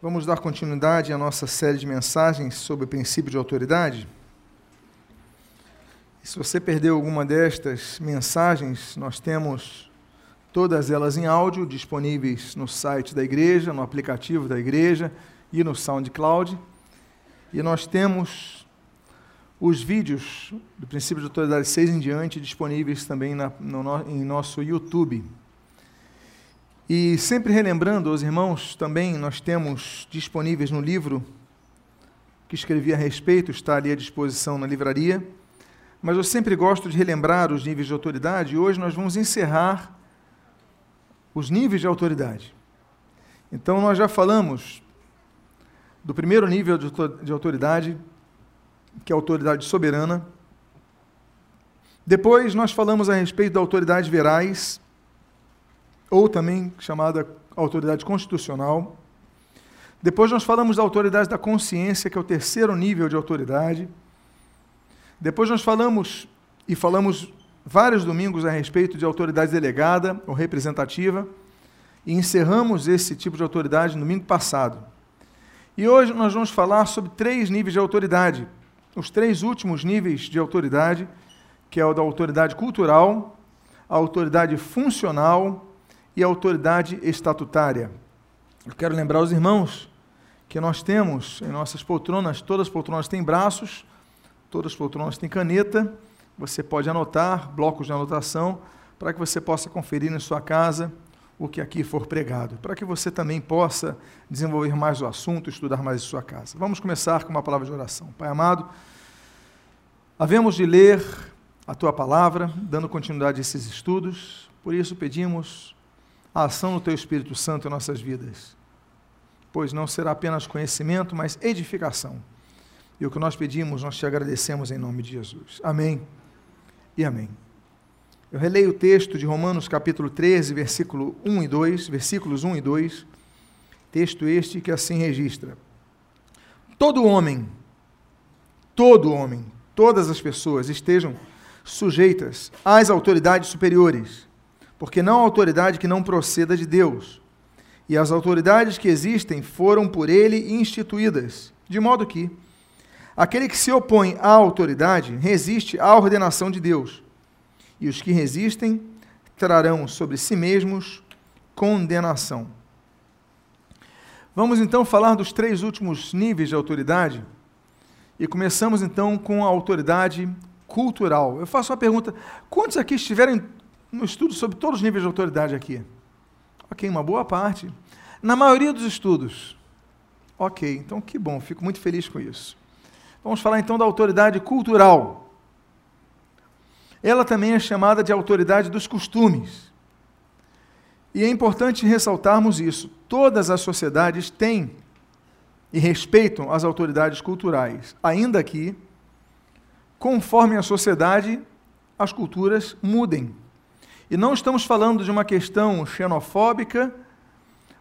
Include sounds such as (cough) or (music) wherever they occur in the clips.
Vamos dar continuidade à nossa série de mensagens sobre o princípio de autoridade. Se você perdeu alguma destas mensagens, nós temos todas elas em áudio disponíveis no site da igreja, no aplicativo da igreja e no SoundCloud. E nós temos os vídeos do princípio de autoridade 6 em diante disponíveis também na, no, em nosso YouTube. E sempre relembrando aos irmãos, também nós temos disponíveis no livro que escrevi a respeito, está ali à disposição na livraria. Mas eu sempre gosto de relembrar os níveis de autoridade e hoje nós vamos encerrar os níveis de autoridade. Então nós já falamos do primeiro nível de autoridade, que é a autoridade soberana. Depois nós falamos a respeito da autoridade verais, ou também chamada autoridade constitucional. Depois nós falamos da autoridade da consciência, que é o terceiro nível de autoridade. Depois nós falamos e falamos vários domingos a respeito de autoridade delegada ou representativa e encerramos esse tipo de autoridade no domingo passado. E hoje nós vamos falar sobre três níveis de autoridade. Os três últimos níveis de autoridade, que é o da autoridade cultural, a autoridade funcional e a autoridade estatutária. Eu quero lembrar os irmãos que nós temos em nossas poltronas, todas as poltronas têm braços, todas as poltronas têm caneta, você pode anotar, blocos de anotação, para que você possa conferir em sua casa o que aqui for pregado, para que você também possa desenvolver mais o assunto, estudar mais em sua casa. Vamos começar com uma palavra de oração. Pai amado, havemos de ler a tua palavra, dando continuidade a esses estudos, por isso pedimos a ação do Teu Espírito Santo em nossas vidas, pois não será apenas conhecimento, mas edificação. E o que nós pedimos, nós te agradecemos em nome de Jesus. Amém e amém. Eu releio o texto de Romanos capítulo 13, versículo 1 e 2, versículos 1 e 2, texto este que assim registra: Todo homem, todo homem, todas as pessoas estejam sujeitas às autoridades superiores porque não há autoridade que não proceda de Deus. E as autoridades que existem foram por ele instituídas, de modo que aquele que se opõe à autoridade resiste à ordenação de Deus. E os que resistem trarão sobre si mesmos condenação. Vamos então falar dos três últimos níveis de autoridade. E começamos então com a autoridade cultural. Eu faço uma pergunta: quantos aqui estiveram no estudo sobre todos os níveis de autoridade aqui. Ok, uma boa parte. Na maioria dos estudos. Ok, então que bom, fico muito feliz com isso. Vamos falar então da autoridade cultural. Ela também é chamada de autoridade dos costumes. E é importante ressaltarmos isso. Todas as sociedades têm e respeitam as autoridades culturais, ainda que, conforme a sociedade, as culturas mudem. E não estamos falando de uma questão xenofóbica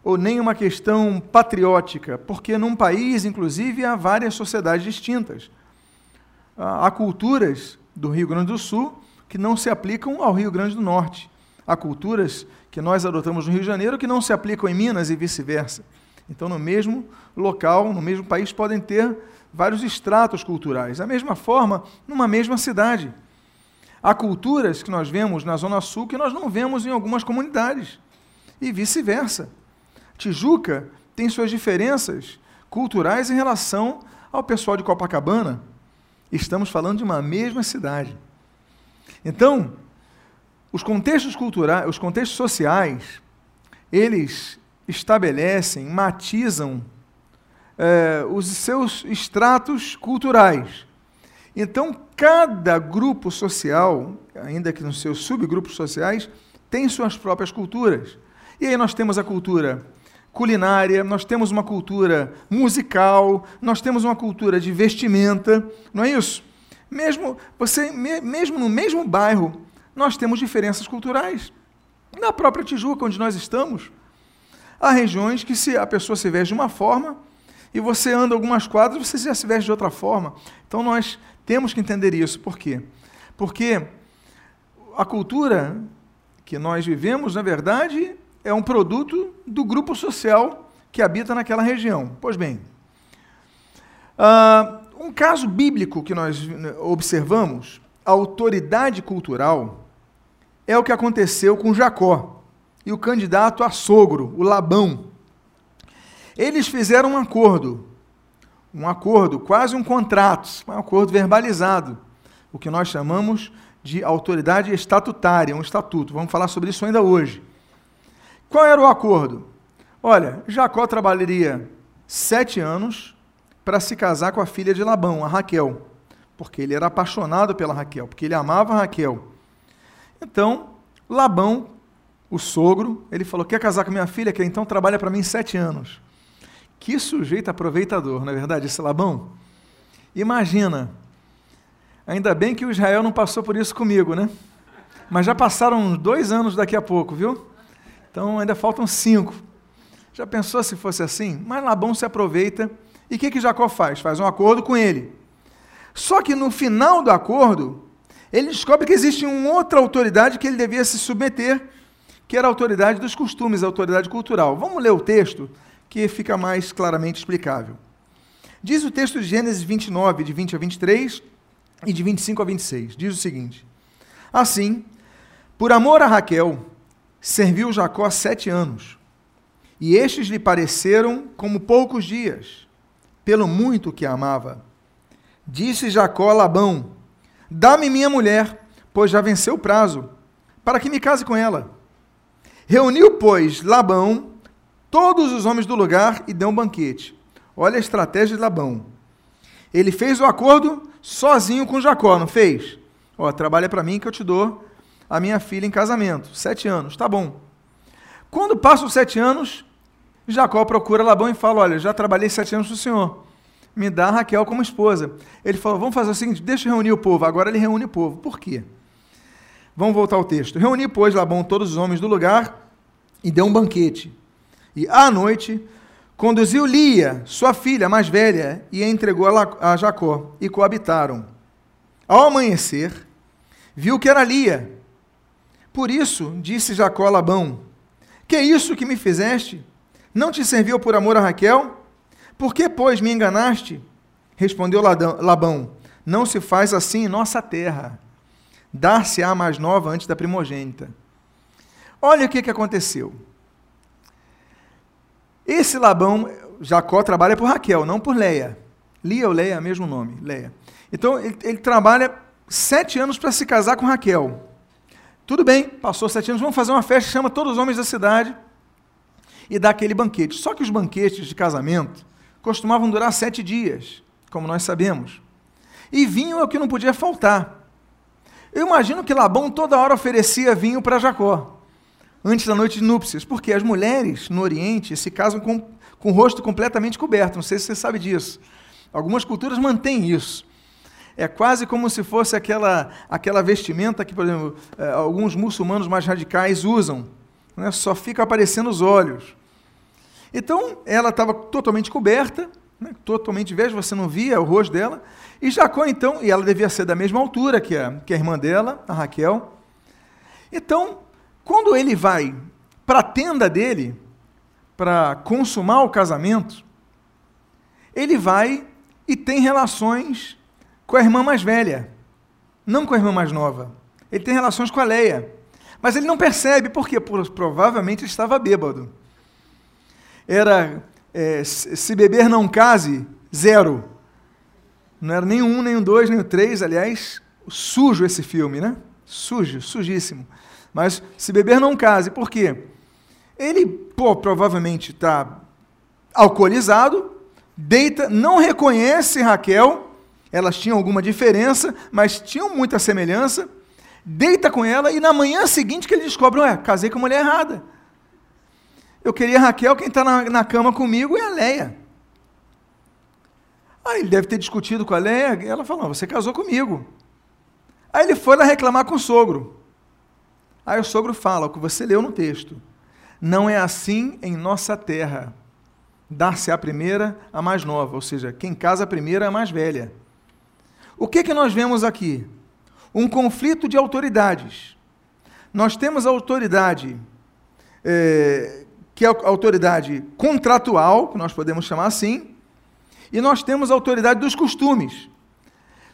ou nem uma questão patriótica, porque num país, inclusive, há várias sociedades distintas. Há culturas do Rio Grande do Sul que não se aplicam ao Rio Grande do Norte. Há culturas que nós adotamos no Rio de Janeiro que não se aplicam em Minas e vice-versa. Então, no mesmo local, no mesmo país, podem ter vários estratos culturais. Da mesma forma, numa mesma cidade. Há culturas que nós vemos na Zona Sul que nós não vemos em algumas comunidades, e vice-versa. Tijuca tem suas diferenças culturais em relação ao pessoal de Copacabana. Estamos falando de uma mesma cidade. Então, os contextos culturais, os contextos sociais, eles estabelecem, matizam eh, os seus estratos culturais. Então, cada grupo social, ainda que nos seus subgrupos sociais, tem suas próprias culturas. E aí nós temos a cultura culinária, nós temos uma cultura musical, nós temos uma cultura de vestimenta, não é isso? Mesmo você, mesmo no mesmo bairro, nós temos diferenças culturais. Na própria Tijuca, onde nós estamos, há regiões que se a pessoa se veste de uma forma e você anda algumas quadras, você já se veste de outra forma. Então nós temos que entender isso. Por quê? Porque a cultura que nós vivemos, na verdade, é um produto do grupo social que habita naquela região. Pois bem, uh, um caso bíblico que nós observamos, a autoridade cultural, é o que aconteceu com Jacó e o candidato a sogro, o Labão. Eles fizeram um acordo, um acordo, quase um contrato, um acordo verbalizado, o que nós chamamos de autoridade estatutária, um estatuto. Vamos falar sobre isso ainda hoje. Qual era o acordo? Olha, Jacó trabalharia sete anos para se casar com a filha de Labão, a Raquel, porque ele era apaixonado pela Raquel, porque ele amava Raquel. Então, Labão, o sogro, ele falou: Quer casar com minha filha? Que então trabalha para mim sete anos. Que sujeito aproveitador, não é verdade, esse Labão? Imagina, ainda bem que o Israel não passou por isso comigo, né? Mas já passaram uns dois anos daqui a pouco, viu? Então ainda faltam cinco. Já pensou se fosse assim? Mas Labão se aproveita e o que, que Jacó faz? Faz um acordo com ele. Só que no final do acordo, ele descobre que existe uma outra autoridade que ele devia se submeter, que era a autoridade dos costumes, a autoridade cultural. Vamos ler o texto, que fica mais claramente explicável. Diz o texto de Gênesis 29, de 20 a 23 e de 25 a 26. Diz o seguinte: Assim, por amor a Raquel, serviu Jacó sete anos, e estes lhe pareceram como poucos dias, pelo muito que a amava. Disse Jacó a Labão: Dá-me minha mulher, pois já venceu o prazo, para que me case com ela. Reuniu, pois, Labão todos os homens do lugar e deu um banquete. Olha a estratégia de Labão. Ele fez o acordo sozinho com Jacó, não fez? Ó, trabalha para mim que eu te dou a minha filha em casamento. Sete anos, tá bom. Quando passam sete anos, Jacó procura Labão e fala: Olha, já trabalhei sete anos para o senhor me dá Raquel como esposa. Ele falou: vamos fazer o seguinte, deixa eu reunir o povo. Agora ele reúne o povo. Por quê? Vamos voltar ao texto. Reuni, pois, Labão todos os homens do lugar e deu um banquete. E à noite conduziu Lia, sua filha mais velha, e a entregou a Jacó, e coabitaram. Ao amanhecer, viu que era Lia. Por isso disse Jacó a Labão: Que é isso que me fizeste? Não te serviu por amor a Raquel? Por que, pois, me enganaste? Respondeu Labão: Não se faz assim em nossa terra. Dar-se-á mais nova antes da primogênita. Olha o que, que aconteceu. Esse Labão, Jacó trabalha por Raquel, não por Leia. Lia ou Leia é mesmo nome, Leia. Então ele, ele trabalha sete anos para se casar com Raquel. Tudo bem, passou sete anos, vamos fazer uma festa, chama todos os homens da cidade e dá aquele banquete. Só que os banquetes de casamento costumavam durar sete dias, como nós sabemos. E vinho é o que não podia faltar. Eu imagino que Labão toda hora oferecia vinho para Jacó, antes da noite de núpcias, porque as mulheres no Oriente se casam com, com o rosto completamente coberto. Não sei se você sabe disso. Algumas culturas mantêm isso. É quase como se fosse aquela, aquela vestimenta que, por exemplo, eh, alguns muçulmanos mais radicais usam. Né? Só fica aparecendo os olhos. Então, ela estava totalmente coberta, né, totalmente verde, você não via o rosto dela. E Jacó, então, e ela devia ser da mesma altura que a, que a irmã dela, a Raquel. Então, quando ele vai para a tenda dele, para consumar o casamento, ele vai e tem relações com a irmã mais velha, não com a irmã mais nova. Ele tem relações com a Leia. Mas ele não percebe, por quê? Provavelmente ele estava bêbado era é, se beber não case, zero. Não era nem um, nem o dois, nem o três, aliás, sujo esse filme, né? Sujo, sujíssimo. Mas se beber não case, por quê? Ele, pô, provavelmente está alcoolizado, deita, não reconhece Raquel, elas tinham alguma diferença, mas tinham muita semelhança, deita com ela e na manhã seguinte que ele descobre, ué, casei com a mulher errada. Eu queria Raquel, quem está na, na, cama comigo é a Leia. Aí ele deve ter discutido com a Leia, ela falou, você casou comigo. Aí ele foi lá reclamar com o sogro. Aí o sogro fala, o que você leu no texto. Não é assim em nossa terra. Dar-se a primeira a mais nova, ou seja, quem casa primeiro é a mais velha. O que, que nós vemos aqui? Um conflito de autoridades. Nós temos a autoridade é, que é a autoridade contratual, que nós podemos chamar assim, e nós temos a autoridade dos costumes.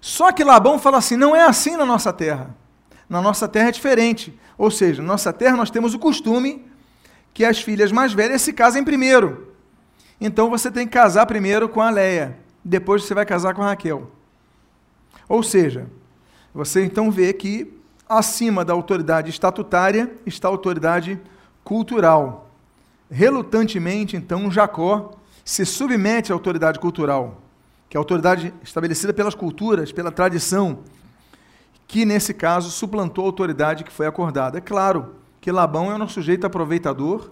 Só que Labão fala assim: não é assim na nossa terra. Na nossa terra é diferente. Ou seja, na nossa terra nós temos o costume que as filhas mais velhas se casem primeiro. Então você tem que casar primeiro com a Leia, depois você vai casar com a Raquel. Ou seja, você então vê que acima da autoridade estatutária está a autoridade cultural. Relutantemente, então, Jacó se submete à autoridade cultural, que é a autoridade estabelecida pelas culturas, pela tradição, que nesse caso suplantou a autoridade que foi acordada. É claro que Labão é um sujeito aproveitador.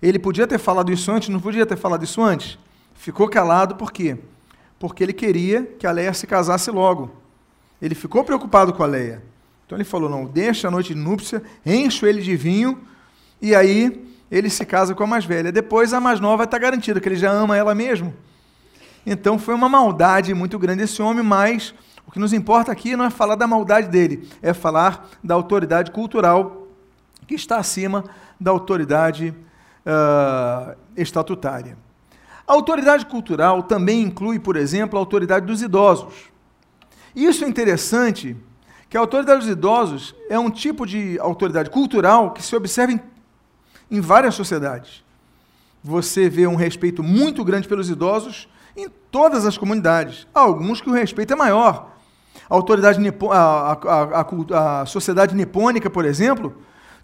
Ele podia ter falado isso antes, não podia ter falado isso antes. Ficou calado por quê? Porque ele queria que a Leia se casasse logo. Ele ficou preocupado com a Leia. Então ele falou: não, deixa a noite de núpcia, encho ele de vinho, e aí ele se casa com a mais velha. Depois a mais nova está garantida, que ele já ama ela mesmo. Então foi uma maldade muito grande esse homem, mas o que nos importa aqui não é falar da maldade dele, é falar da autoridade cultural que está acima da autoridade uh, estatutária. A autoridade cultural também inclui, por exemplo, a autoridade dos idosos. Isso é interessante, que a autoridade dos idosos é um tipo de autoridade cultural que se observa em em várias sociedades. Você vê um respeito muito grande pelos idosos em todas as comunidades. Há alguns que o respeito é maior. A autoridade a, a, a, a sociedade nipônica, por exemplo,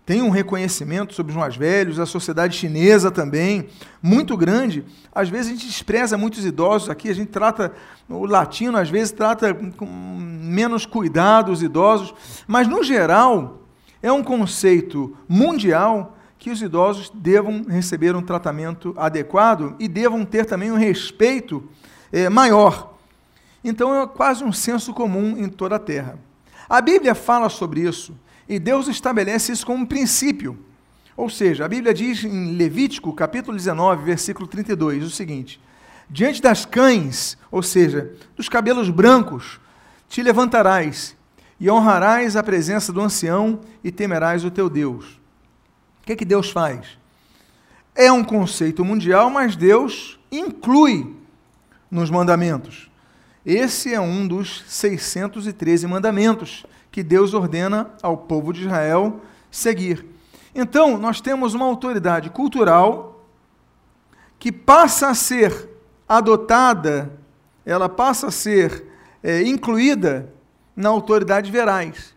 tem um reconhecimento sobre os mais velhos, a sociedade chinesa também, muito grande. Às vezes a gente despreza muitos idosos aqui, a gente trata, o latino às vezes trata com menos cuidado os idosos, mas no geral é um conceito mundial que os idosos devam receber um tratamento adequado e devam ter também um respeito é, maior. Então é quase um senso comum em toda a terra. A Bíblia fala sobre isso e Deus estabelece isso como um princípio. Ou seja, a Bíblia diz em Levítico, capítulo 19, versículo 32, o seguinte: Diante das cães, ou seja, dos cabelos brancos, te levantarás e honrarás a presença do ancião e temerás o teu Deus. O que, é que Deus faz? É um conceito mundial, mas Deus inclui nos mandamentos. Esse é um dos 613 mandamentos que Deus ordena ao povo de Israel seguir. Então, nós temos uma autoridade cultural que passa a ser adotada, ela passa a ser é, incluída na autoridade verais.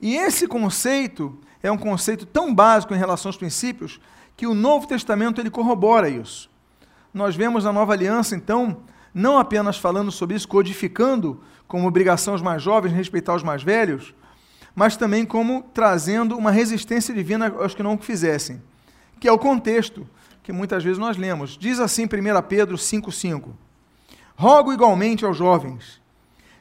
E esse conceito é um conceito tão básico em relação aos princípios que o Novo Testamento ele corrobora isso. Nós vemos na Nova Aliança, então, não apenas falando sobre isso, codificando como obrigação os mais jovens respeitar os mais velhos, mas também como trazendo uma resistência divina aos que não o fizessem, que é o contexto que muitas vezes nós lemos. Diz assim 1 Pedro 5,5: Rogo igualmente aos jovens,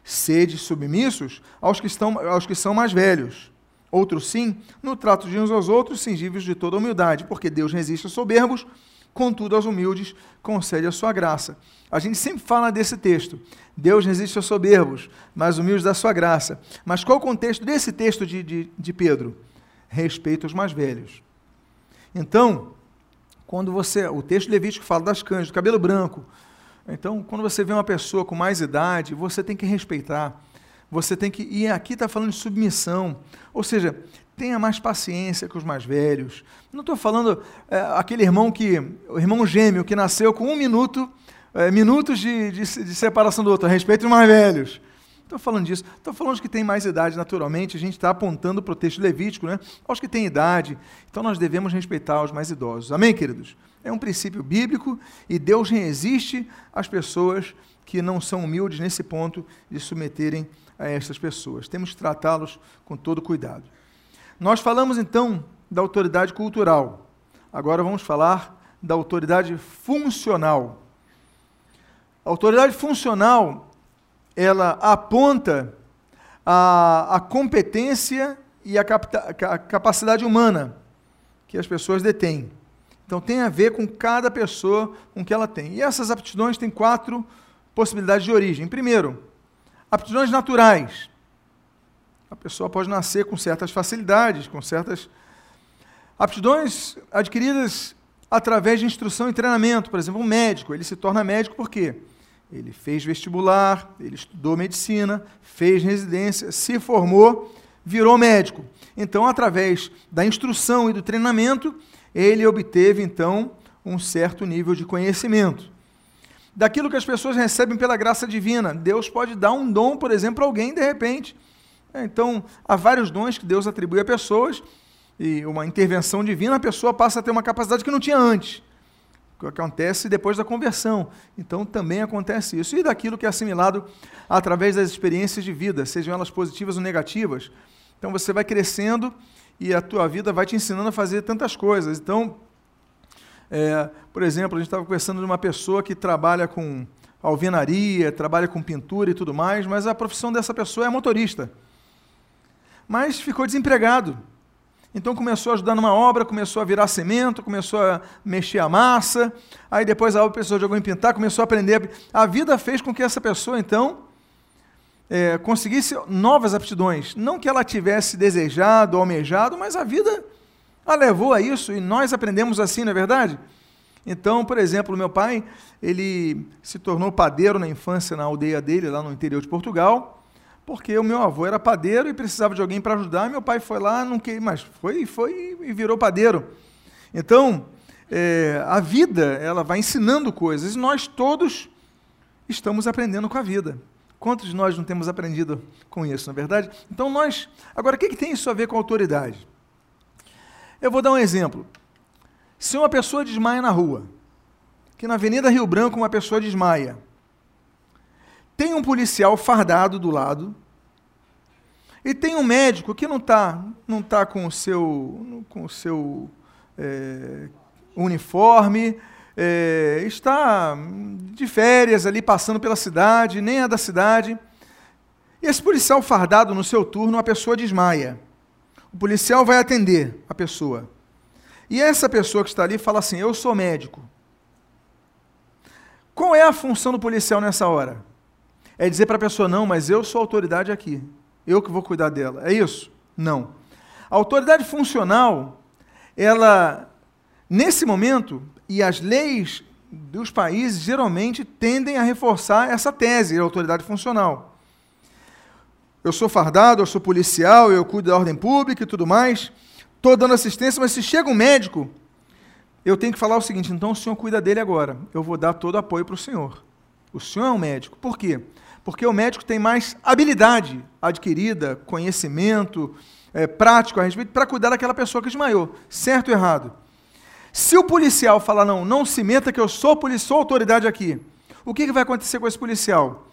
sede submissos aos que, estão, aos que são mais velhos Outros sim, no trato de uns aos outros, singíveis de toda humildade, porque Deus resiste aos soberbos, contudo aos humildes concede a sua graça. A gente sempre fala desse texto. Deus resiste aos soberbos, mas humildes da sua graça. Mas qual o contexto desse texto de, de, de Pedro? Respeito aos mais velhos. Então, quando você. O texto levítico fala das cães, do cabelo branco. Então, quando você vê uma pessoa com mais idade, você tem que respeitar você tem que. E aqui está falando de submissão. Ou seja, tenha mais paciência com os mais velhos. Não estou falando é, aquele irmão que. O irmão gêmeo que nasceu com um minuto, é, minutos de, de, de, separação do outro, a respeito dos mais velhos. Estou falando disso. Estou falando de que tem mais idade, naturalmente. A gente está apontando para o texto levítico, né? Aos que têm idade. Então nós devemos respeitar os mais idosos. Amém, queridos? É um princípio bíblico e Deus resiste às pessoas que não são humildes nesse ponto de submeterem a estas pessoas. Temos que tratá-los com todo cuidado. Nós falamos então da autoridade cultural. Agora vamos falar da autoridade funcional. A autoridade funcional, ela aponta a, a competência e a, a capacidade humana que as pessoas detêm. Então tem a ver com cada pessoa, com o que ela tem. E essas aptidões têm quatro possibilidades de origem. Primeiro, Aptidões naturais. A pessoa pode nascer com certas facilidades, com certas aptidões adquiridas através de instrução e treinamento. Por exemplo, um médico, ele se torna médico por quê? Ele fez vestibular, ele estudou medicina, fez residência, se formou, virou médico. Então, através da instrução e do treinamento, ele obteve então um certo nível de conhecimento. Daquilo que as pessoas recebem pela graça divina, Deus pode dar um dom, por exemplo, para alguém de repente. Então, há vários dons que Deus atribui a pessoas, e uma intervenção divina, a pessoa passa a ter uma capacidade que não tinha antes que acontece depois da conversão. Então também acontece isso. E daquilo que é assimilado através das experiências de vida, sejam elas positivas ou negativas. Então você vai crescendo e a tua vida vai te ensinando a fazer tantas coisas. Então, é, por exemplo, a gente estava conversando de uma pessoa que trabalha com alvenaria, trabalha com pintura e tudo mais, mas a profissão dessa pessoa é motorista. Mas ficou desempregado. Então começou a ajudar numa obra, começou a virar cimento, começou a mexer a massa, aí depois a outra pessoa jogou em pintar, começou a aprender. A vida fez com que essa pessoa, então, é, conseguisse novas aptidões. Não que ela tivesse desejado, almejado, mas a vida a levou a isso e nós aprendemos assim, não é verdade? Então, por exemplo, meu pai, ele se tornou padeiro na infância na aldeia dele, lá no interior de Portugal porque o meu avô era padeiro e precisava de alguém para ajudar. Meu pai foi lá, não queria, mas foi, foi e virou padeiro. Então, é, a vida ela vai ensinando coisas e nós todos estamos aprendendo com a vida. Quantos de nós não temos aprendido com isso, não é verdade? Então nós, agora o que, que tem isso a ver com autoridade? Eu vou dar um exemplo. Se uma pessoa desmaia na rua, que na Avenida Rio Branco uma pessoa desmaia, tem um policial fardado do lado e tem um médico que não está não tá com o seu, com o seu é, uniforme, é, está de férias ali passando pela cidade, nem é da cidade. E esse policial fardado no seu turno, a pessoa desmaia. O policial vai atender a pessoa. E essa pessoa que está ali fala assim: Eu sou médico. Qual é a função do policial nessa hora? É dizer para a pessoa: não, mas eu sou autoridade aqui, eu que vou cuidar dela. É isso? Não. A autoridade funcional, ela, nesse momento, e as leis dos países geralmente tendem a reforçar essa tese de autoridade funcional. Eu sou fardado, eu sou policial, eu cuido da ordem pública e tudo mais, estou dando assistência, mas se chega um médico, eu tenho que falar o seguinte: então o senhor cuida dele agora, eu vou dar todo o apoio para o senhor. O senhor é um médico. Por quê? Porque o médico tem mais habilidade adquirida, conhecimento é, prático a respeito, para cuidar daquela pessoa que desmaiou. Certo ou errado? Se o policial falar, não, não se meta que eu sou, policial, sou autoridade aqui, o que, que vai acontecer com esse policial?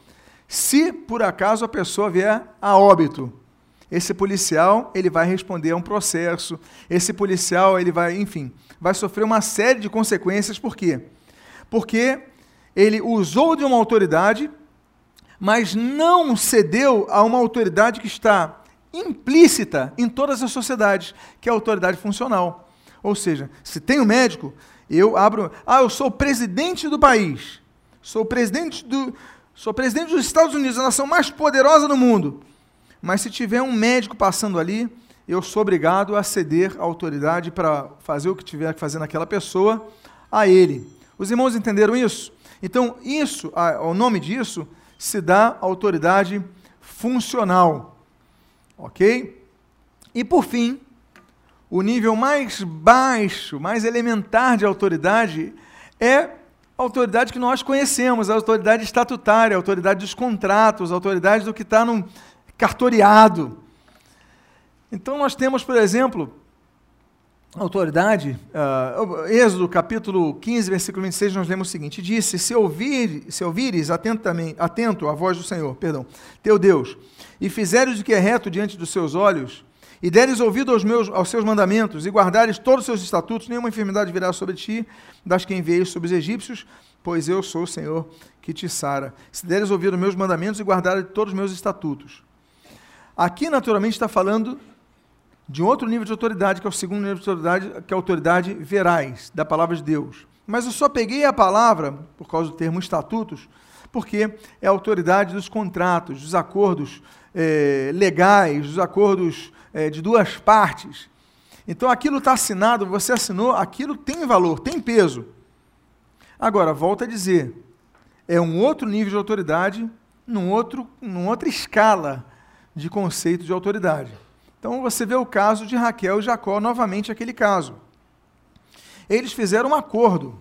Se, por acaso, a pessoa vier a óbito, esse policial ele vai responder a um processo, esse policial ele vai, enfim, vai sofrer uma série de consequências, por quê? Porque ele usou de uma autoridade mas não cedeu a uma autoridade que está implícita em todas as sociedades, que é a autoridade funcional. Ou seja, se tem um médico, eu abro. Ah, eu sou presidente do país. Sou presidente do. Sou presidente dos Estados Unidos, a nação mais poderosa do mundo. Mas se tiver um médico passando ali, eu sou obrigado a ceder a autoridade para fazer o que tiver que fazer naquela pessoa a ele. Os irmãos entenderam isso? Então, isso, o nome disso se dá autoridade funcional. Ok? E por fim, o nível mais baixo, mais elementar de autoridade é a autoridade que nós conhecemos, a autoridade estatutária, a autoridade dos contratos, a autoridade do que está no cartoriado. Então nós temos, por exemplo, autoridade, uh, Êxodo capítulo 15, versículo 26, nós lemos o seguinte: Disse: Se, ouvir, se ouvires atentamente, atento à voz do Senhor, perdão, teu Deus, e fizeres o que é reto diante dos seus olhos, e deres ouvido aos, meus, aos seus mandamentos, e guardares todos os seus estatutos, nenhuma enfermidade virá sobre ti, das que enviei sobre os egípcios, pois eu sou o Senhor que te sara. Se deres ouvido aos meus mandamentos e guardares todos os meus estatutos. Aqui, naturalmente, está falando de outro nível de autoridade, que é o segundo nível de autoridade, que é a autoridade verais, da palavra de Deus. Mas eu só peguei a palavra, por causa do termo estatutos, porque é a autoridade dos contratos, dos acordos é, legais, dos acordos é, de duas partes. Então aquilo está assinado, você assinou, aquilo tem valor, tem peso. Agora, volta a dizer, é um outro nível de autoridade, num outro, numa outra escala de conceito de autoridade. Então você vê o caso de Raquel e Jacó, novamente aquele caso. Eles fizeram um acordo,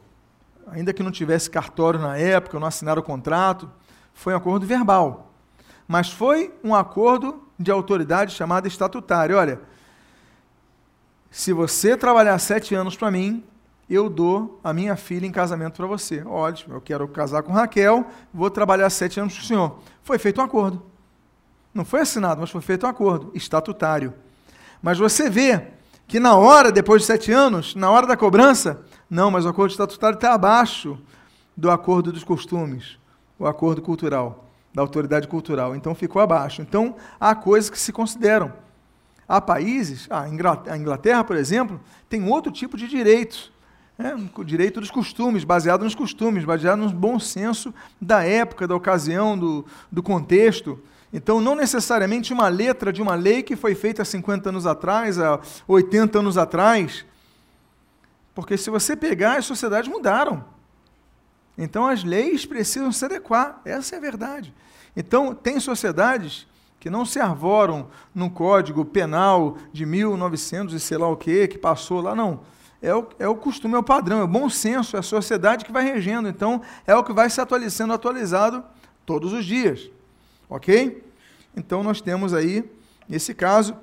ainda que não tivesse cartório na época, não assinaram o contrato, foi um acordo verbal. Mas foi um acordo de autoridade chamado estatutário. Olha, se você trabalhar sete anos para mim, eu dou a minha filha em casamento para você. Ótimo, eu quero casar com Raquel, vou trabalhar sete anos para o senhor. Foi feito um acordo. Não foi assinado, mas foi feito um acordo estatutário. Mas você vê que na hora, depois de sete anos, na hora da cobrança, não, mas o acordo estatutário está abaixo do acordo dos costumes, o acordo cultural, da autoridade cultural. Então ficou abaixo. Então há coisas que se consideram. Há países, a Inglaterra, por exemplo, tem outro tipo de direitos é, o direito dos costumes, baseado nos costumes, baseado no bom senso da época, da ocasião, do, do contexto. Então, não necessariamente uma letra de uma lei que foi feita há 50 anos atrás, há 80 anos atrás. Porque se você pegar, as sociedades mudaram. Então, as leis precisam se adequar. Essa é a verdade. Então, tem sociedades que não se arvoram no código penal de 1900 e sei lá o que, que passou lá, não é o, é o costume, é o padrão, é o bom senso, é a sociedade que vai regendo. Então, é o que vai se atualizando, atualizado todos os dias. Ok? Então, nós temos aí, nesse caso,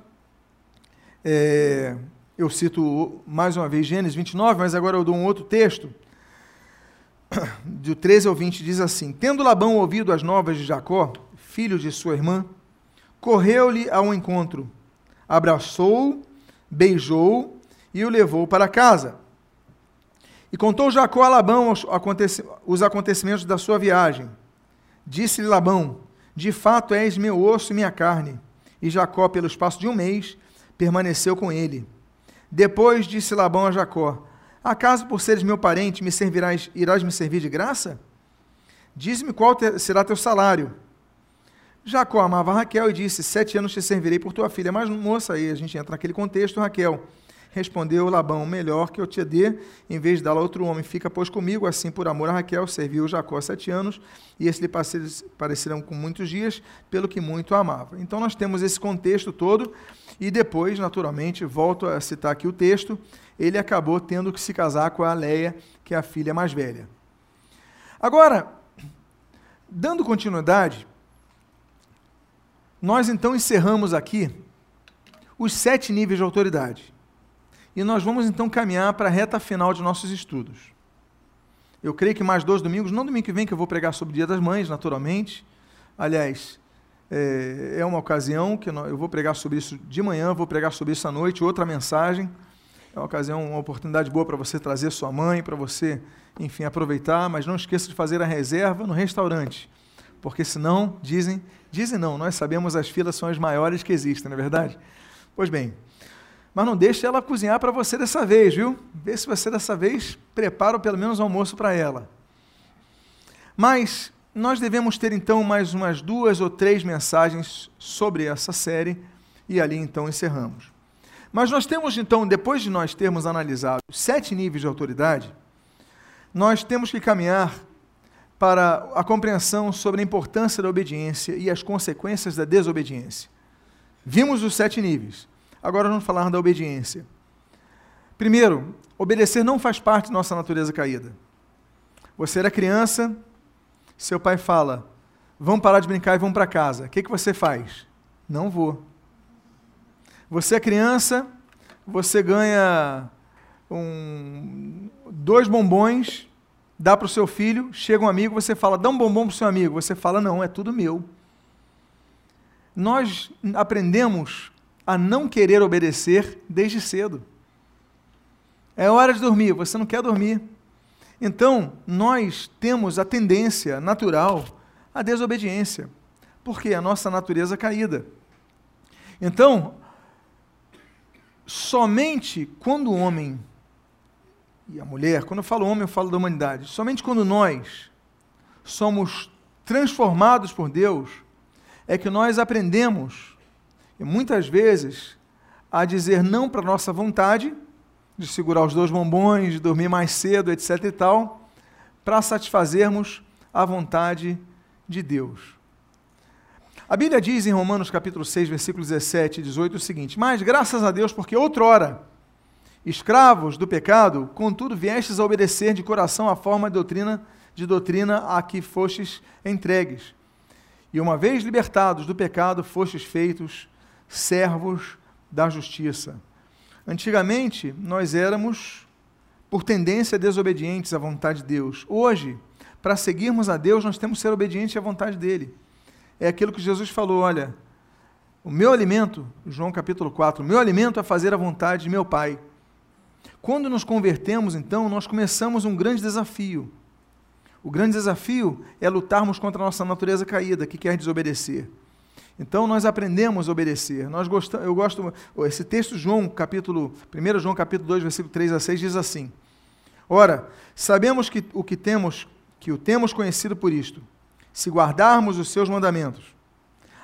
é, eu cito mais uma vez Gênesis 29, mas agora eu dou um outro texto. (coughs) Do 13 ao 20 diz assim: Tendo Labão ouvido as novas de Jacó, filho de sua irmã, correu-lhe ao encontro, abraçou, beijou e o levou para casa. E contou Jacó a Labão os acontecimentos da sua viagem. Disse-lhe Labão: De fato és meu osso e minha carne. E Jacó, pelo espaço de um mês, permaneceu com ele. Depois disse Labão a Jacó: Acaso por seres meu parente me servirás, irás me servir de graça? Diz-me qual será teu salário. Jacó amava Raquel e disse: Sete anos te servirei por tua filha. Mas, moça, aí a gente entra naquele contexto, Raquel. Respondeu Labão: Melhor que eu te dê, em vez de dá-la a outro homem. Fica, pois, comigo. Assim, por amor a Raquel, serviu Jacó sete anos, e esses lhe pareceram com muitos dias, pelo que muito amava. Então, nós temos esse contexto todo, e depois, naturalmente, volto a citar aqui o texto, ele acabou tendo que se casar com a Leia, que é a filha mais velha. Agora, dando continuidade, nós então encerramos aqui os sete níveis de autoridade. E nós vamos então caminhar para a reta final de nossos estudos. Eu creio que mais dois domingos, não domingo que vem, que eu vou pregar sobre o Dia das Mães, naturalmente. Aliás, é, é uma ocasião que eu vou pregar sobre isso de manhã, vou pregar sobre isso à noite, outra mensagem. É uma ocasião, uma oportunidade boa para você trazer sua mãe, para você, enfim, aproveitar, mas não esqueça de fazer a reserva no restaurante, porque senão, dizem, dizem não, nós sabemos as filas são as maiores que existem, não é verdade? Pois bem, mas não deixe ela cozinhar para você dessa vez, viu? Vê se você dessa vez prepara pelo menos o almoço para ela. Mas nós devemos ter então mais umas duas ou três mensagens sobre essa série e ali então encerramos. Mas nós temos então, depois de nós termos analisado sete níveis de autoridade, nós temos que caminhar para a compreensão sobre a importância da obediência e as consequências da desobediência. Vimos os sete níveis. Agora vamos falar da obediência. Primeiro, obedecer não faz parte da nossa natureza caída. Você era criança, seu pai fala: vamos parar de brincar e vamos para casa. O que, que você faz? Não vou. Você é criança, você ganha um, dois bombons, dá para o seu filho, chega um amigo, você fala, dá um bombom para o seu amigo. Você fala, não, é tudo meu. Nós aprendemos a não querer obedecer desde cedo. É hora de dormir, você não quer dormir. Então, nós temos a tendência natural à desobediência, porque é a nossa natureza caída. Então, somente quando o homem e a mulher, quando eu falo homem, eu falo da humanidade, somente quando nós somos transformados por Deus, é que nós aprendemos e muitas vezes a dizer não para a nossa vontade, de segurar os dois bombons, de dormir mais cedo, etc. e tal, para satisfazermos a vontade de Deus. A Bíblia diz em Romanos capítulo 6, versículos 17 e 18 o seguinte: Mas graças a Deus, porque outrora, escravos do pecado, contudo viestes a obedecer de coração a forma de doutrina, de doutrina a que fostes entregues. E uma vez libertados do pecado, fostes feitos servos da justiça. Antigamente, nós éramos, por tendência, desobedientes à vontade de Deus. Hoje, para seguirmos a Deus, nós temos que ser obedientes à vontade dele. É aquilo que Jesus falou: olha, o meu alimento, João capítulo 4, o meu alimento é fazer a vontade de meu Pai. Quando nos convertemos, então, nós começamos um grande desafio. O grande desafio é lutarmos contra a nossa natureza caída, que quer desobedecer. Então nós aprendemos a obedecer. Nós gostamos, eu gosto esse texto João capítulo 1 João capítulo 2, versículo 3 a 6 diz assim: Ora, sabemos que o que temos, que o temos conhecido por isto, se guardarmos os seus mandamentos.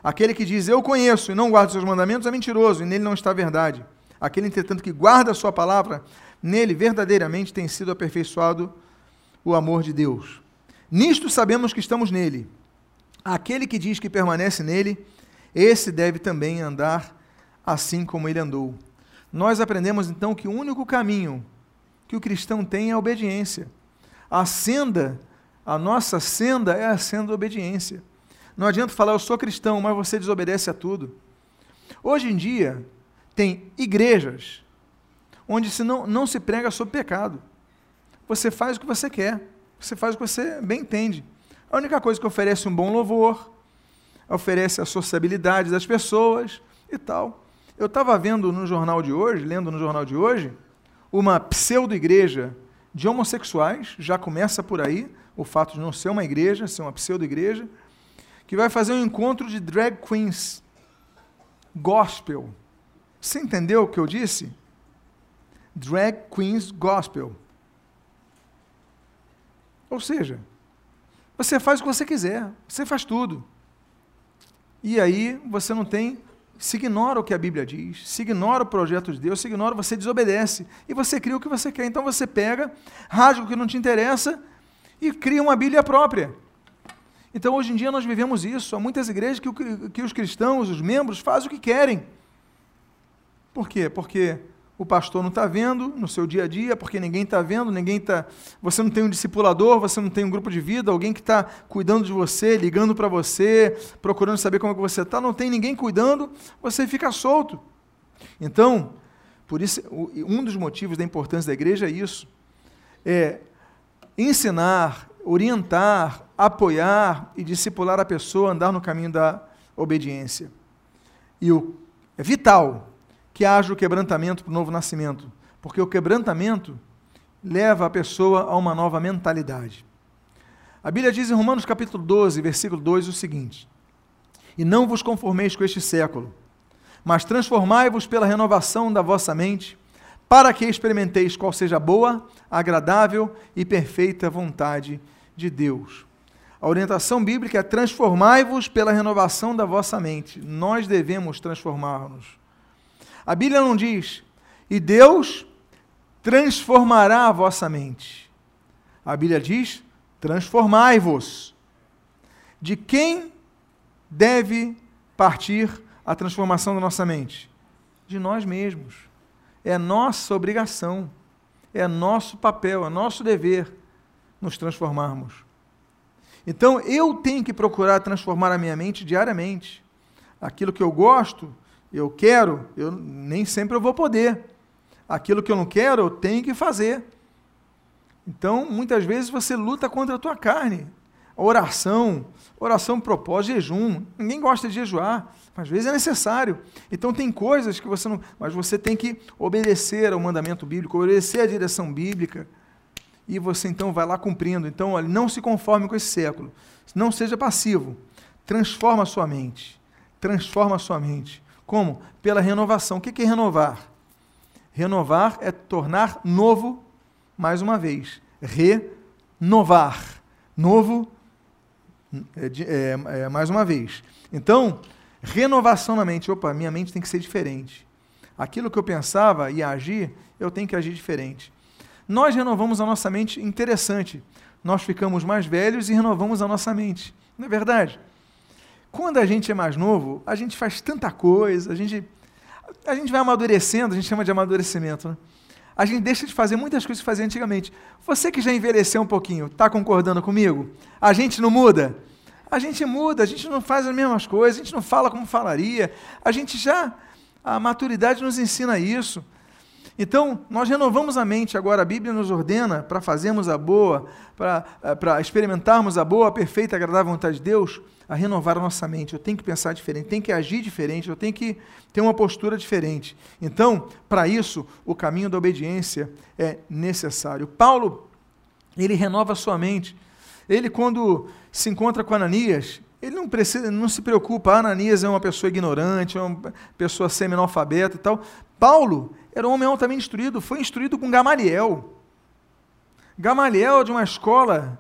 Aquele que diz eu conheço e não guarda os seus mandamentos é mentiroso e nele não está a verdade. Aquele, entretanto, que guarda a sua palavra, nele verdadeiramente tem sido aperfeiçoado o amor de Deus. Nisto sabemos que estamos nele. Aquele que diz que permanece nele, esse deve também andar assim como ele andou. Nós aprendemos então que o único caminho que o cristão tem é a obediência. A senda, a nossa senda é a senda da obediência. Não adianta falar, eu sou cristão, mas você desobedece a tudo. Hoje em dia, tem igrejas onde se não, não se prega sobre pecado. Você faz o que você quer, você faz o que você bem entende. A única coisa que oferece um bom louvor, oferece a sociabilidade das pessoas e tal. Eu estava vendo no jornal de hoje, lendo no jornal de hoje, uma pseudo-igreja de homossexuais, já começa por aí, o fato de não ser uma igreja, ser uma pseudo-igreja, que vai fazer um encontro de drag queens gospel. Você entendeu o que eu disse? Drag queens gospel. Ou seja, você faz o que você quiser, você faz tudo. E aí você não tem, se ignora o que a Bíblia diz, se ignora o projeto de Deus, se ignora, você desobedece. E você cria o que você quer. Então você pega, rasga o que não te interessa e cria uma Bíblia própria. Então hoje em dia nós vivemos isso. Há muitas igrejas que, que os cristãos, os membros, fazem o que querem. Por quê? Porque o pastor não está vendo no seu dia a dia, porque ninguém está vendo, ninguém está. Você não tem um discipulador, você não tem um grupo de vida, alguém que está cuidando de você, ligando para você, procurando saber como é que você está, não tem ninguém cuidando, você fica solto. Então, por isso, um dos motivos da importância da igreja é isso. É ensinar, orientar, apoiar e discipular a pessoa a andar no caminho da obediência. E o, é vital que haja o quebrantamento para o novo nascimento, porque o quebrantamento leva a pessoa a uma nova mentalidade. A Bíblia diz em Romanos capítulo 12, versículo 2 o seguinte: E não vos conformeis com este século, mas transformai-vos pela renovação da vossa mente, para que experimenteis qual seja a boa, agradável e perfeita vontade de Deus. A orientação bíblica é transformai-vos pela renovação da vossa mente. Nós devemos transformar-nos. A Bíblia não diz, e Deus transformará a vossa mente. A Bíblia diz, transformai-vos. De quem deve partir a transformação da nossa mente? De nós mesmos. É nossa obrigação, é nosso papel, é nosso dever nos transformarmos. Então eu tenho que procurar transformar a minha mente diariamente. Aquilo que eu gosto, eu quero, eu nem sempre eu vou poder. Aquilo que eu não quero, eu tenho que fazer. Então, muitas vezes você luta contra a tua carne. Oração, oração propósito, jejum. Ninguém gosta de jejuar, mas às vezes é necessário. Então tem coisas que você não, mas você tem que obedecer ao mandamento bíblico, obedecer à direção bíblica. E você então vai lá cumprindo. Então, olha, não se conforme com esse século. Não seja passivo. Transforma a sua mente. Transforma a sua mente. Como? Pela renovação. O que é renovar? Renovar é tornar novo mais uma vez. Renovar. Novo é, é, é, mais uma vez. Então, renovação na mente. Opa, minha mente tem que ser diferente. aquilo que eu pensava e agir, eu tenho que agir diferente. Nós renovamos a nossa mente, interessante. Nós ficamos mais velhos e renovamos a nossa mente. Não é verdade? Quando a gente é mais novo, a gente faz tanta coisa, a gente, a gente vai amadurecendo, a gente chama de amadurecimento, né? A gente deixa de fazer muitas coisas que fazia antigamente. Você que já envelheceu um pouquinho, está concordando comigo? A gente não muda? A gente muda, a gente não faz as mesmas coisas, a gente não fala como falaria, a gente já. A maturidade nos ensina isso. Então, nós renovamos a mente agora, a Bíblia nos ordena para fazermos a boa, para eh, experimentarmos a boa, a perfeita, agradável vontade de Deus, a renovar a nossa mente. Eu tenho que pensar diferente, tenho que agir diferente, eu tenho que ter uma postura diferente. Então, para isso, o caminho da obediência é necessário. Paulo, ele renova a sua mente. Ele, quando se encontra com Ananias, ele não precisa, não se preocupa, Ananias é uma pessoa ignorante, é uma pessoa semi-analfabeta e tal. Paulo era um homem altamente instruído, foi instruído com Gamaliel. Gamaliel de uma escola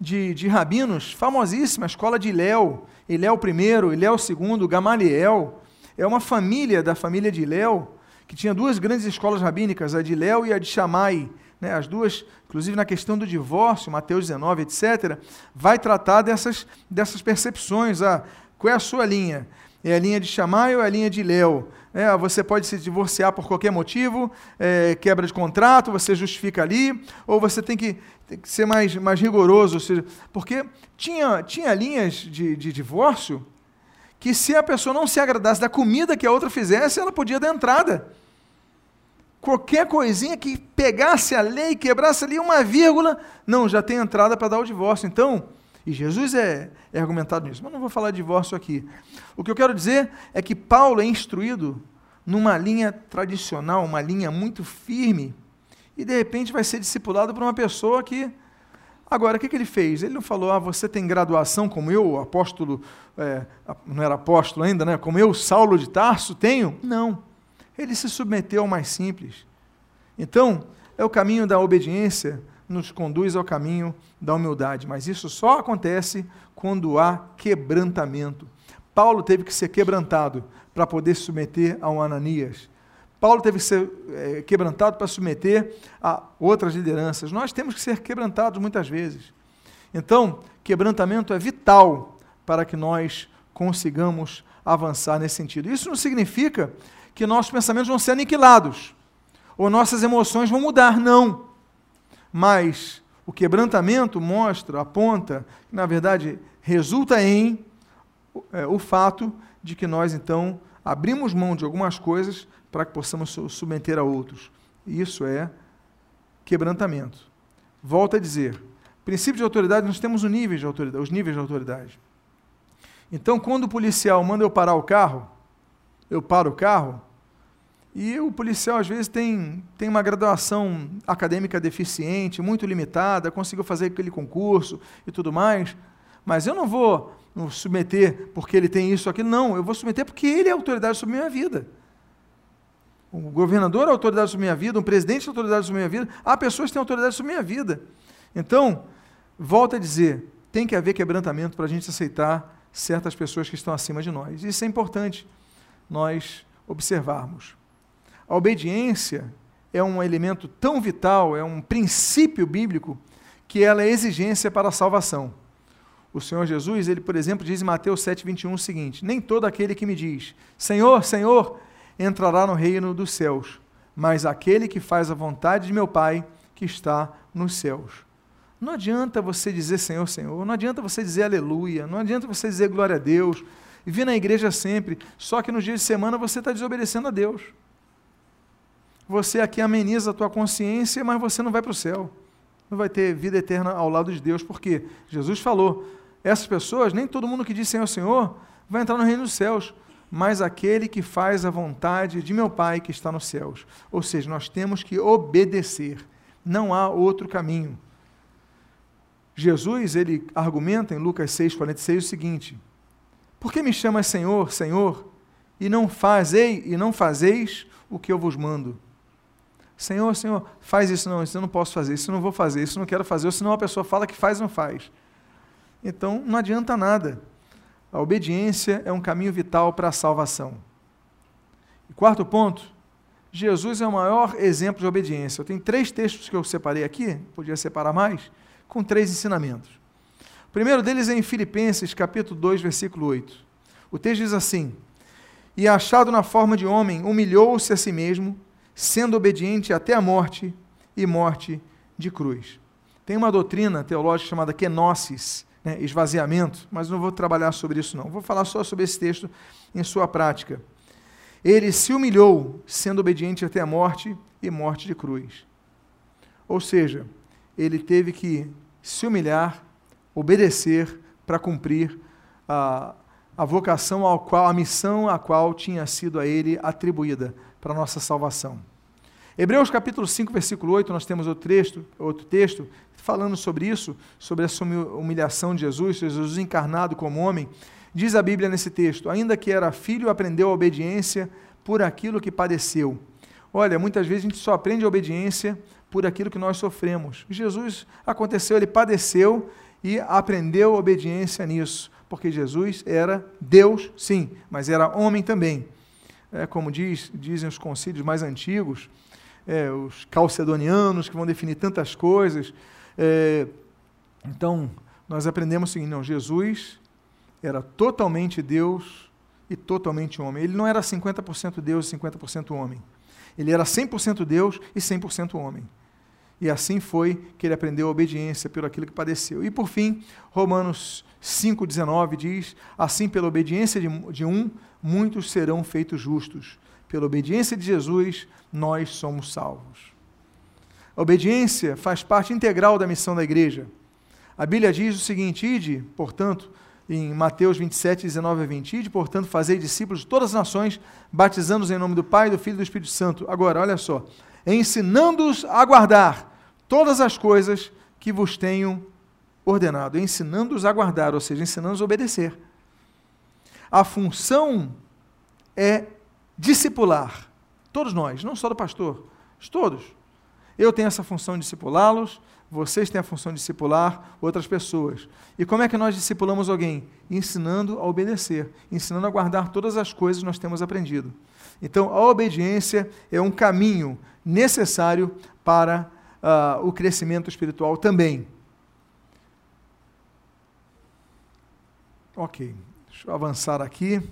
de, de rabinos, famosíssima, a escola de Iléu. Iléu I, Iléu II, Gamaliel. É uma família da família de Iléu, que tinha duas grandes escolas rabínicas, a de Iléu e a de Shammai. Né, as duas, inclusive na questão do divórcio, Mateus 19, etc., vai tratar dessas, dessas percepções. Ah, qual é a sua linha? É a linha de Shammai ou é a linha de Léo? É, você pode se divorciar por qualquer motivo, é, quebra de contrato, você justifica ali, ou você tem que, tem que ser mais, mais rigoroso. Seja, porque tinha, tinha linhas de, de divórcio que, se a pessoa não se agradasse da comida que a outra fizesse, ela podia dar entrada. Qualquer coisinha que pegasse a lei, quebrasse ali uma vírgula, não, já tem entrada para dar o divórcio. Então, e Jesus é, é argumentado nisso, mas não vou falar de divórcio aqui. O que eu quero dizer é que Paulo é instruído numa linha tradicional, uma linha muito firme, e de repente vai ser discipulado por uma pessoa que. Agora, o que, que ele fez? Ele não falou, ah, você tem graduação como eu, apóstolo, é, não era apóstolo ainda, né? Como eu, Saulo de Tarso, tenho? Não. Ele se submeteu ao mais simples. Então, é o caminho da obediência, nos conduz ao caminho da humildade, mas isso só acontece quando há quebrantamento. Paulo teve que ser quebrantado para poder se submeter a um Ananias. Paulo teve que ser é, quebrantado para submeter a outras lideranças. Nós temos que ser quebrantados muitas vezes. Então, quebrantamento é vital para que nós consigamos avançar nesse sentido. Isso não significa que nossos pensamentos vão ser aniquilados ou nossas emoções vão mudar, não. Mas o quebrantamento mostra, aponta, na verdade resulta em é, o fato de que nós então abrimos mão de algumas coisas para que possamos submeter a outros. Isso é quebrantamento. Volto a dizer, princípio de autoridade, nós temos os níveis de autoridade, os níveis de autoridade. Então, quando o policial manda eu parar o carro, eu paro o carro, e o policial, às vezes, tem, tem uma graduação acadêmica deficiente, muito limitada, conseguiu fazer aquele concurso e tudo mais, mas eu não vou submeter porque ele tem isso aqui, não, eu vou submeter porque ele é autoridade sobre a minha vida. O governador é autoridade sobre a minha vida, um presidente é autoridade sobre a minha vida, há pessoas que têm autoridade sobre a minha vida. Então, volto a dizer, tem que haver quebrantamento para a gente aceitar certas pessoas que estão acima de nós. Isso é importante nós observarmos. A obediência é um elemento tão vital, é um princípio bíblico, que ela é exigência para a salvação. O Senhor Jesus, ele, por exemplo, diz em Mateus 7,21 o seguinte: Nem todo aquele que me diz, Senhor, Senhor, entrará no reino dos céus, mas aquele que faz a vontade de meu Pai que está nos céus. Não adianta você dizer Senhor, Senhor, não adianta você dizer aleluia, não adianta você dizer glória a Deus, e vir na igreja sempre, só que nos dias de semana você está desobedecendo a Deus você aqui ameniza a tua consciência, mas você não vai para o céu. Não vai ter vida eterna ao lado de Deus, porque Jesus falou: essas pessoas, nem todo mundo que diz Senhor, Senhor, vai entrar no reino dos céus, mas aquele que faz a vontade de meu Pai que está nos céus. Ou seja, nós temos que obedecer. Não há outro caminho. Jesus, ele argumenta em Lucas 6:46 o seguinte: Por que me chamas Senhor, Senhor, e não fazei e não fazeis o que eu vos mando? Senhor, Senhor, faz isso não, isso eu não posso fazer, isso eu não vou fazer, isso eu não quero fazer, ou senão a pessoa fala que faz e não faz. Então não adianta nada. A obediência é um caminho vital para a salvação. E quarto ponto, Jesus é o maior exemplo de obediência. Eu tenho três textos que eu separei aqui, podia separar mais, com três ensinamentos. O primeiro deles é em Filipenses, capítulo 2, versículo 8. O texto diz assim: E achado na forma de homem, humilhou-se a si mesmo, sendo obediente até a morte e morte de cruz. Tem uma doutrina teológica chamada kenosis, né, esvaziamento, mas não vou trabalhar sobre isso não. Vou falar só sobre esse texto em sua prática. Ele se humilhou, sendo obediente até a morte e morte de cruz. Ou seja, ele teve que se humilhar, obedecer para cumprir a, a vocação ao qual, a missão a qual tinha sido a ele atribuída para a nossa salvação. Hebreus capítulo 5, versículo 8, nós temos outro texto, outro texto falando sobre isso, sobre essa humilhação de Jesus, Jesus encarnado como homem. Diz a Bíblia nesse texto: ainda que era filho, aprendeu a obediência por aquilo que padeceu. Olha, muitas vezes a gente só aprende a obediência por aquilo que nós sofremos. Jesus aconteceu, ele padeceu e aprendeu obediência nisso, porque Jesus era Deus, sim, mas era homem também. É, como diz, dizem os concílios mais antigos, é, os calcedonianos, que vão definir tantas coisas. É, então, nós aprendemos o seguinte: não, Jesus era totalmente Deus e totalmente homem. Ele não era 50% Deus e 50% homem. Ele era 100% Deus e 100% homem. E assim foi que ele aprendeu a obediência pelo aquilo que padeceu. E por fim, Romanos 5,19 diz: Assim, pela obediência de, de um, muitos serão feitos justos. Pela obediência de Jesus, nós somos salvos. A obediência faz parte integral da missão da igreja. A Bíblia diz o seguinte: Ide, portanto, em Mateus 27, 19 a 20. Ide, portanto, fazei discípulos de todas as nações, batizando-os em nome do Pai, do Filho e do Espírito Santo. Agora, olha só. Ensinando-os a guardar todas as coisas que vos tenho ordenado. Ensinando-os a guardar, ou seja, ensinando-os a obedecer. A função é discipular. Todos nós, não só do pastor, todos. Eu tenho essa função de discipulá-los, vocês têm a função de discipular outras pessoas. E como é que nós discipulamos alguém? Ensinando a obedecer, ensinando a guardar todas as coisas que nós temos aprendido. Então, a obediência é um caminho necessário para uh, o crescimento espiritual também. Ok, deixa eu avançar aqui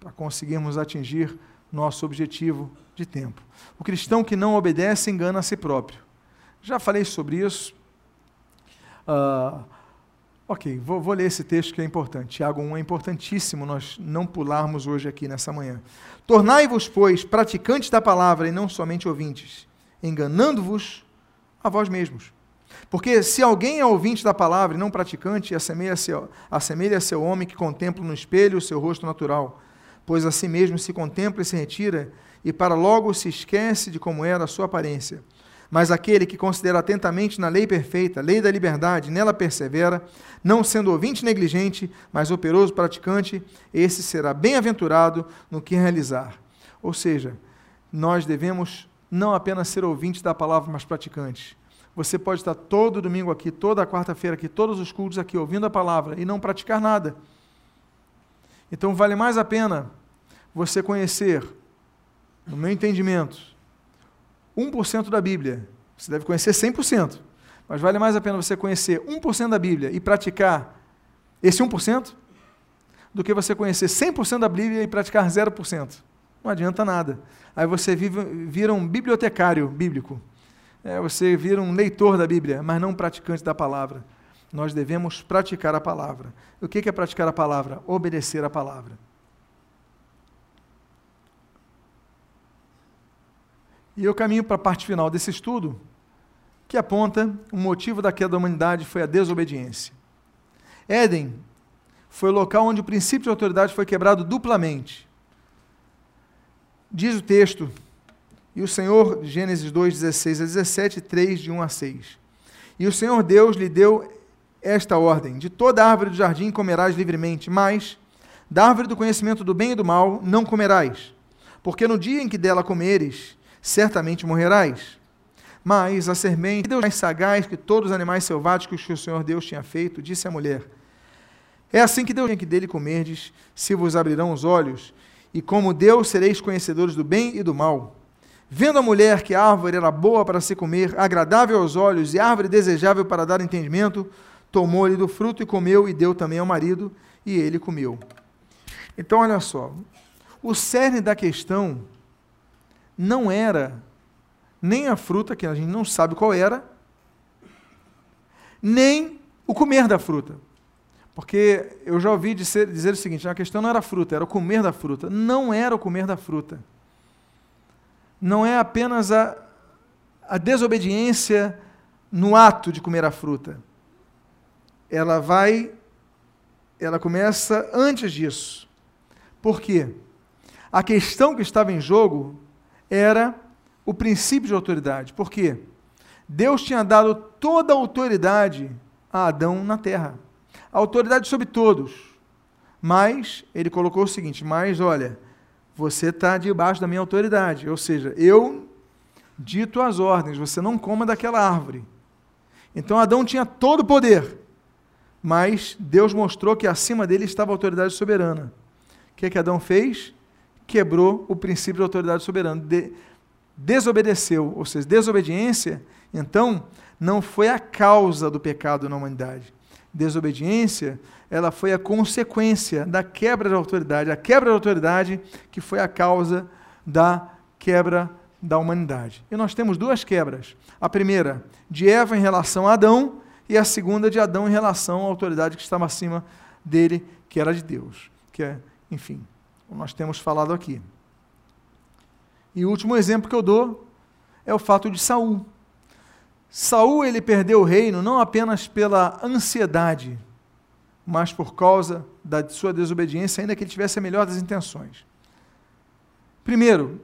para conseguirmos atingir nosso objetivo de tempo. O cristão que não obedece engana a si próprio. Já falei sobre isso. Uh, ok, vou, vou, ler esse texto que é importante. Tiago 1 é importantíssimo nós não pularmos hoje aqui nessa manhã. Tornai-vos, pois, praticantes da palavra e não somente ouvintes, enganando-vos a vós mesmos. Porque se alguém é ouvinte da palavra e não praticante, assemelha-se assemelha seu homem que contempla no espelho o seu rosto natural, pois a si mesmo se contempla e se retira, e para logo se esquece de como era a sua aparência. Mas aquele que considera atentamente na lei perfeita, lei da liberdade, nela persevera, não sendo ouvinte negligente, mas operoso praticante, esse será bem-aventurado no que realizar. Ou seja, nós devemos não apenas ser ouvintes da palavra, mas praticantes. Você pode estar todo domingo aqui, toda quarta-feira aqui, todos os cultos aqui, ouvindo a palavra e não praticar nada. Então vale mais a pena você conhecer, no meu entendimento, 1% da Bíblia. Você deve conhecer 100%. Mas vale mais a pena você conhecer 1% da Bíblia e praticar esse 1% do que você conhecer 100% da Bíblia e praticar 0%. Não adianta nada. Aí você vira um bibliotecário bíblico. É, você vira um leitor da Bíblia, mas não um praticante da palavra. Nós devemos praticar a palavra. O que é praticar a palavra? Obedecer a palavra. E eu caminho para a parte final desse estudo, que aponta o motivo da queda da humanidade foi a desobediência. Éden foi o local onde o princípio de autoridade foi quebrado duplamente. Diz o texto, e o Senhor, Gênesis 2, 16 a 17, 3, de 1 a 6. E o Senhor Deus lhe deu esta ordem: De toda árvore do jardim comerás livremente, mas da árvore do conhecimento do bem e do mal não comerás, porque no dia em que dela comeres, certamente morrerás. Mas a sermente, Deus mais sagaz que todos os animais selváticos que o Senhor Deus tinha feito, disse à mulher: É assim que Deus que dele comerdes, se vos abrirão os olhos, e como Deus sereis conhecedores do bem e do mal. Vendo a mulher que a árvore era boa para se comer, agradável aos olhos e árvore desejável para dar entendimento, tomou-lhe do fruto e comeu, e deu também ao marido, e ele comeu. Então, olha só, o cerne da questão não era nem a fruta, que a gente não sabe qual era, nem o comer da fruta. Porque eu já ouvi dizer, dizer o seguinte: a questão não era a fruta, era o comer da fruta. Não era o comer da fruta. Não é apenas a, a desobediência no ato de comer a fruta. Ela vai, ela começa antes disso. Por quê? A questão que estava em jogo era o princípio de autoridade. Por quê? Deus tinha dado toda a autoridade a Adão na terra autoridade sobre todos. Mas ele colocou o seguinte: mas olha, você está debaixo da minha autoridade. Ou seja, eu dito as ordens, você não coma daquela árvore. Então Adão tinha todo o poder, mas Deus mostrou que acima dele estava a autoridade soberana. O que, é que Adão fez? Quebrou o princípio de autoridade soberana, de, desobedeceu, ou seja, desobediência, então, não foi a causa do pecado na humanidade desobediência, ela foi a consequência da quebra da autoridade, a quebra da autoridade que foi a causa da quebra da humanidade. E nós temos duas quebras. A primeira de Eva em relação a Adão e a segunda de Adão em relação à autoridade que estava acima dele, que era de Deus. Que é, enfim, nós temos falado aqui. E o último exemplo que eu dou é o fato de Saul. Saul ele perdeu o reino não apenas pela ansiedade, mas por causa da sua desobediência, ainda que ele tivesse a melhor das intenções. Primeiro,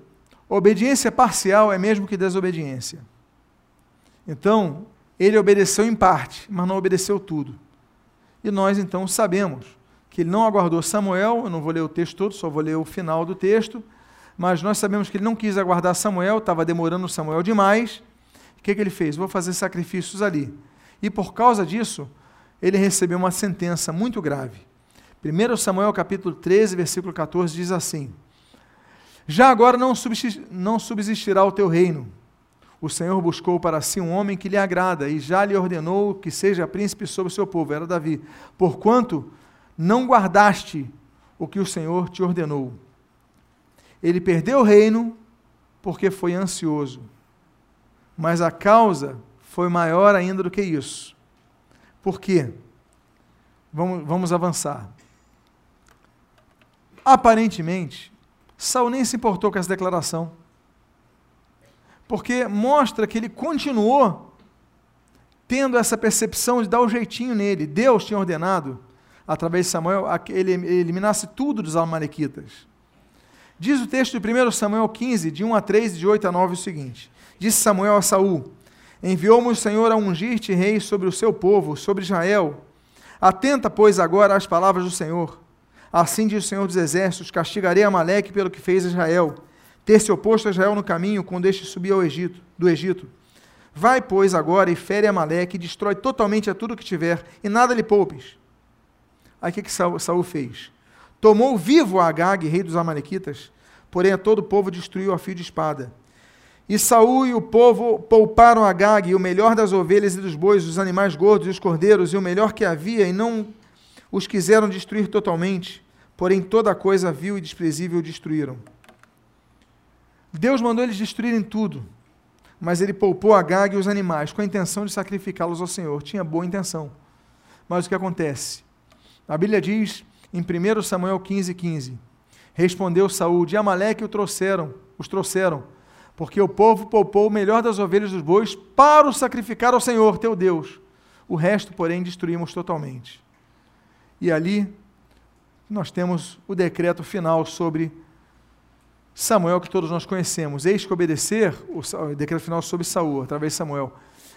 obediência parcial é mesmo que desobediência. Então, ele obedeceu em parte, mas não obedeceu tudo. E nós então sabemos que ele não aguardou Samuel, eu não vou ler o texto todo, só vou ler o final do texto, mas nós sabemos que ele não quis aguardar Samuel, estava demorando Samuel demais que, que ele fez? Vou fazer sacrifícios ali. E por causa disso, ele recebeu uma sentença muito grave. 1 Samuel capítulo 13, versículo 14 diz assim: Já agora não subsistirá o teu reino. O Senhor buscou para si um homem que lhe agrada e já lhe ordenou que seja príncipe sobre o seu povo, era Davi. Porquanto não guardaste o que o Senhor te ordenou. Ele perdeu o reino porque foi ansioso mas a causa foi maior ainda do que isso. Por quê? Vamos, vamos avançar. Aparentemente, Saul nem se importou com essa declaração. Porque mostra que ele continuou tendo essa percepção de dar o jeitinho nele. Deus tinha ordenado, através de Samuel, que ele eliminasse tudo dos amalequitas. Diz o texto de 1 Samuel 15, de 1 a 3 e de 8 a 9 o seguinte: Disse Samuel a Saul: Enviou-me o Senhor a ungir-te rei sobre o seu povo, sobre Israel. Atenta, pois, agora às palavras do Senhor. Assim diz o Senhor dos Exércitos: Castigarei Amaleque pelo que fez Israel, ter se oposto a Israel no caminho quando este subia ao Egito, do Egito. Vai, pois, agora e fere Amaleque, e destrói totalmente a tudo que tiver, e nada lhe poupes. Aí o que, que Saul, Saul fez? Tomou vivo a Agag, rei dos Amalequitas, porém a todo o povo destruiu a fio de espada. E Saul e o povo pouparam a Gag, e o melhor das ovelhas e dos bois, os animais gordos e os cordeiros, e o melhor que havia, e não os quiseram destruir totalmente, porém toda coisa vil e desprezível destruíram. Deus mandou eles destruírem tudo, mas ele poupou a Gag e os animais, com a intenção de sacrificá-los ao Senhor. Tinha boa intenção. Mas o que acontece? A Bíblia diz, em 1 Samuel 15, 15, Respondeu Saul, de Amaleque o trouxeram, os trouxeram, porque o povo poupou o melhor das ovelhas dos bois para o sacrificar ao Senhor, teu Deus. O resto, porém, destruímos totalmente. E ali nós temos o decreto final sobre Samuel, que todos nós conhecemos. Eis que obedecer, o decreto final sobre Saul, através de Samuel.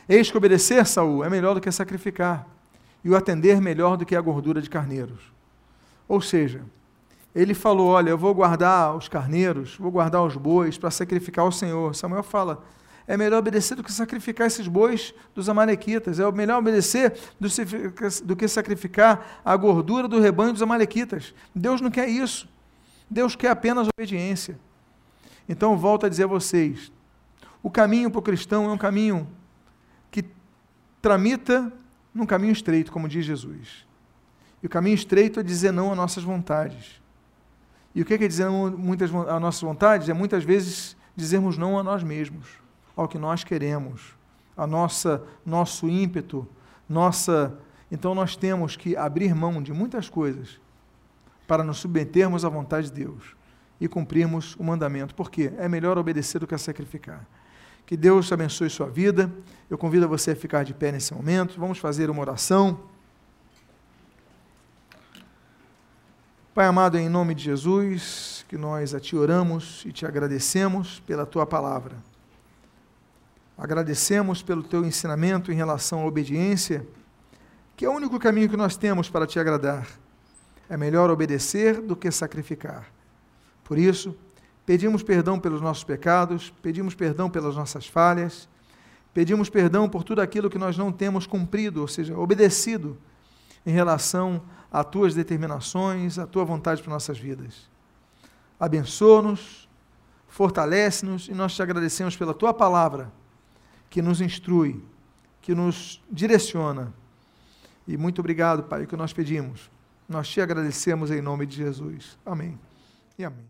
Eis que obedecer, Saul, é melhor do que sacrificar, e o atender melhor do que a gordura de carneiros. Ou seja, ele falou: Olha, eu vou guardar os carneiros, vou guardar os bois para sacrificar ao Senhor. Samuel fala: É melhor obedecer do que sacrificar esses bois dos Amalequitas. É melhor obedecer do que sacrificar a gordura do rebanho dos Amalequitas. Deus não quer isso. Deus quer apenas obediência. Então, volto a dizer a vocês: O caminho para o cristão é um caminho que tramita num caminho estreito, como diz Jesus. E o caminho estreito é dizer não às nossas vontades. E o que é dizer não muitas, às nossas vontades? É muitas vezes dizermos não a nós mesmos, ao que nós queremos, a nossa nosso ímpeto, nossa. Então nós temos que abrir mão de muitas coisas para nos submetermos à vontade de Deus e cumprirmos o mandamento. Porque é melhor obedecer do que sacrificar. Que Deus abençoe sua vida. Eu convido você a ficar de pé nesse momento. Vamos fazer uma oração. Pai amado, em nome de Jesus, que nós a Ti oramos e te agradecemos pela Tua palavra. Agradecemos pelo Teu ensinamento em relação à obediência, que é o único caminho que nós temos para Te agradar. É melhor obedecer do que sacrificar. Por isso, pedimos perdão pelos nossos pecados, pedimos perdão pelas nossas falhas, pedimos perdão por tudo aquilo que nós não temos cumprido, ou seja, obedecido em relação às tuas determinações, à tua vontade para nossas vidas. Abençoa-nos, fortalece-nos e nós te agradecemos pela tua palavra que nos instrui, que nos direciona. E muito obrigado, Pai, o que nós pedimos. Nós te agradecemos em nome de Jesus. Amém e amém.